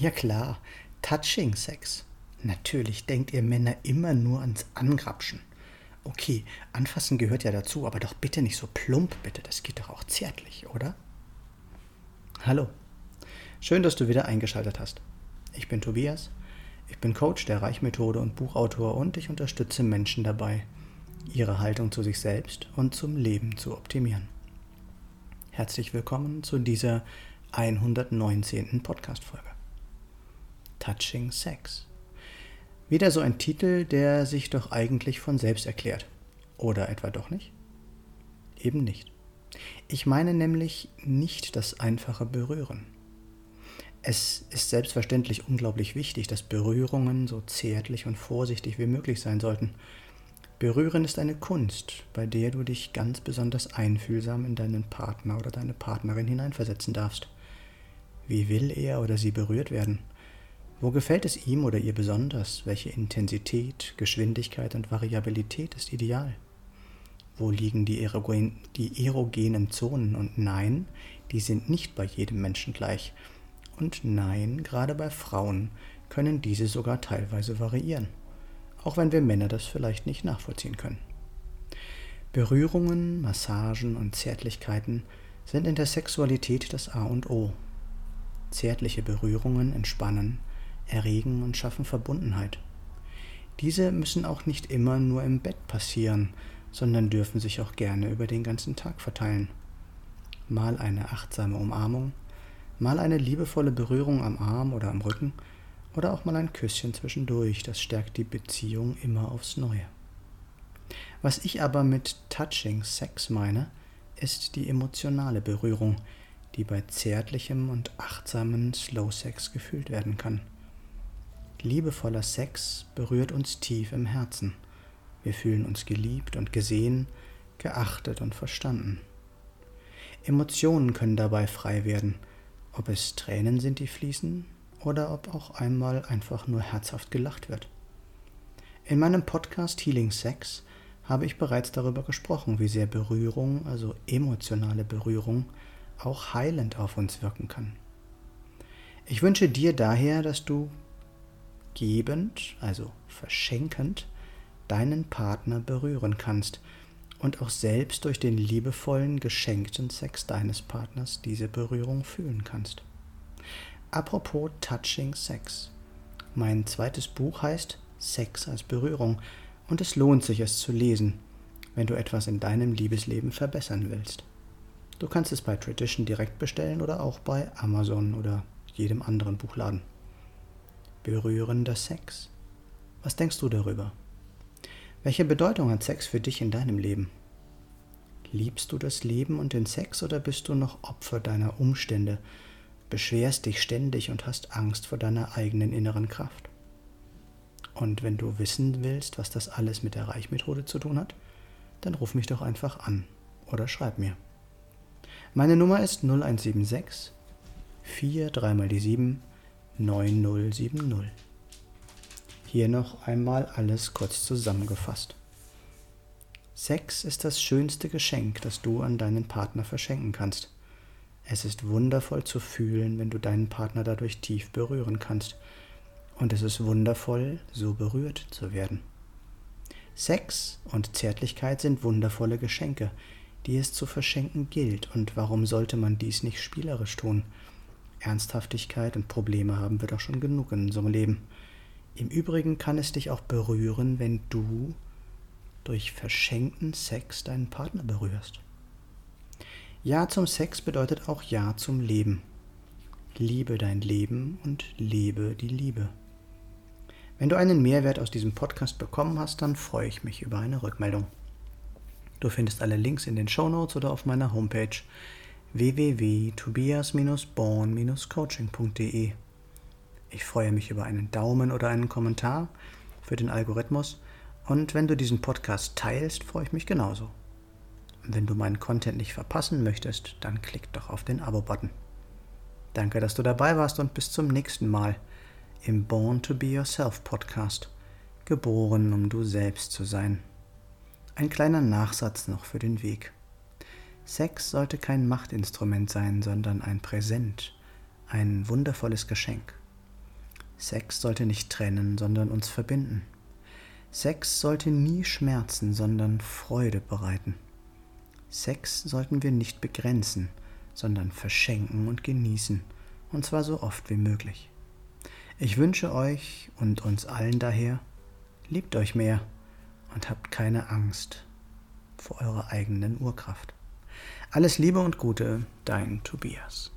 Ja klar, Touching Sex. Natürlich denkt ihr Männer immer nur ans Angrapschen. Okay, anfassen gehört ja dazu, aber doch bitte nicht so plump, bitte. Das geht doch auch zärtlich, oder? Hallo. Schön, dass du wieder eingeschaltet hast. Ich bin Tobias. Ich bin Coach der Reichmethode und Buchautor und ich unterstütze Menschen dabei, ihre Haltung zu sich selbst und zum Leben zu optimieren. Herzlich willkommen zu dieser 119. Podcast-Folge. Touching Sex. Wieder so ein Titel, der sich doch eigentlich von selbst erklärt. Oder etwa doch nicht? Eben nicht. Ich meine nämlich nicht das einfache Berühren. Es ist selbstverständlich unglaublich wichtig, dass Berührungen so zärtlich und vorsichtig wie möglich sein sollten. Berühren ist eine Kunst, bei der du dich ganz besonders einfühlsam in deinen Partner oder deine Partnerin hineinversetzen darfst. Wie will er oder sie berührt werden? Wo gefällt es ihm oder ihr besonders? Welche Intensität, Geschwindigkeit und Variabilität ist ideal? Wo liegen die, erogen, die erogenen Zonen? Und nein, die sind nicht bei jedem Menschen gleich. Und nein, gerade bei Frauen können diese sogar teilweise variieren, auch wenn wir Männer das vielleicht nicht nachvollziehen können. Berührungen, Massagen und Zärtlichkeiten sind in der Sexualität das A und O. Zärtliche Berührungen entspannen, erregen und schaffen Verbundenheit. Diese müssen auch nicht immer nur im Bett passieren, sondern dürfen sich auch gerne über den ganzen Tag verteilen. Mal eine achtsame Umarmung, mal eine liebevolle Berührung am Arm oder am Rücken oder auch mal ein Küsschen zwischendurch, das stärkt die Beziehung immer aufs Neue. Was ich aber mit Touching Sex meine, ist die emotionale Berührung, die bei zärtlichem und achtsamen Slow Sex gefühlt werden kann. Liebevoller Sex berührt uns tief im Herzen. Wir fühlen uns geliebt und gesehen, geachtet und verstanden. Emotionen können dabei frei werden, ob es Tränen sind, die fließen, oder ob auch einmal einfach nur herzhaft gelacht wird. In meinem Podcast Healing Sex habe ich bereits darüber gesprochen, wie sehr Berührung, also emotionale Berührung, auch heilend auf uns wirken kann. Ich wünsche dir daher, dass du gebend, also verschenkend, deinen Partner berühren kannst und auch selbst durch den liebevollen, geschenkten Sex deines Partners diese Berührung fühlen kannst. Apropos Touching Sex. Mein zweites Buch heißt Sex als Berührung und es lohnt sich, es zu lesen, wenn du etwas in deinem Liebesleben verbessern willst. Du kannst es bei Tradition direkt bestellen oder auch bei Amazon oder jedem anderen Buchladen berührender Sex. Was denkst du darüber? Welche Bedeutung hat Sex für dich in deinem Leben? Liebst du das Leben und den Sex oder bist du noch Opfer deiner Umstände, beschwerst dich ständig und hast Angst vor deiner eigenen inneren Kraft? Und wenn du wissen willst, was das alles mit der Reichmethode zu tun hat, dann ruf mich doch einfach an oder schreib mir. Meine Nummer ist 0176 4 3 mal die 7 9070. Hier noch einmal alles kurz zusammengefasst. Sex ist das schönste Geschenk, das du an deinen Partner verschenken kannst. Es ist wundervoll zu fühlen, wenn du deinen Partner dadurch tief berühren kannst. Und es ist wundervoll, so berührt zu werden. Sex und Zärtlichkeit sind wundervolle Geschenke, die es zu verschenken gilt. Und warum sollte man dies nicht spielerisch tun? Ernsthaftigkeit und Probleme haben wir doch schon genug in unserem Leben. Im Übrigen kann es dich auch berühren, wenn du durch verschenkten Sex deinen Partner berührst. Ja zum Sex bedeutet auch Ja zum Leben. Liebe dein Leben und lebe die Liebe. Wenn du einen Mehrwert aus diesem Podcast bekommen hast, dann freue ich mich über eine Rückmeldung. Du findest alle Links in den Show Notes oder auf meiner Homepage www.tobias-born-coaching.de. Ich freue mich über einen Daumen oder einen Kommentar für den Algorithmus und wenn du diesen Podcast teilst, freue ich mich genauso. wenn du meinen Content nicht verpassen möchtest, dann klick doch auf den Abo-Button. Danke, dass du dabei warst und bis zum nächsten Mal im Born to Be Yourself Podcast. Geboren, um du selbst zu sein. Ein kleiner Nachsatz noch für den Weg. Sex sollte kein Machtinstrument sein, sondern ein Präsent, ein wundervolles Geschenk. Sex sollte nicht trennen, sondern uns verbinden. Sex sollte nie schmerzen, sondern Freude bereiten. Sex sollten wir nicht begrenzen, sondern verschenken und genießen, und zwar so oft wie möglich. Ich wünsche euch und uns allen daher, liebt euch mehr und habt keine Angst vor eurer eigenen Urkraft. Alles Liebe und Gute, dein Tobias.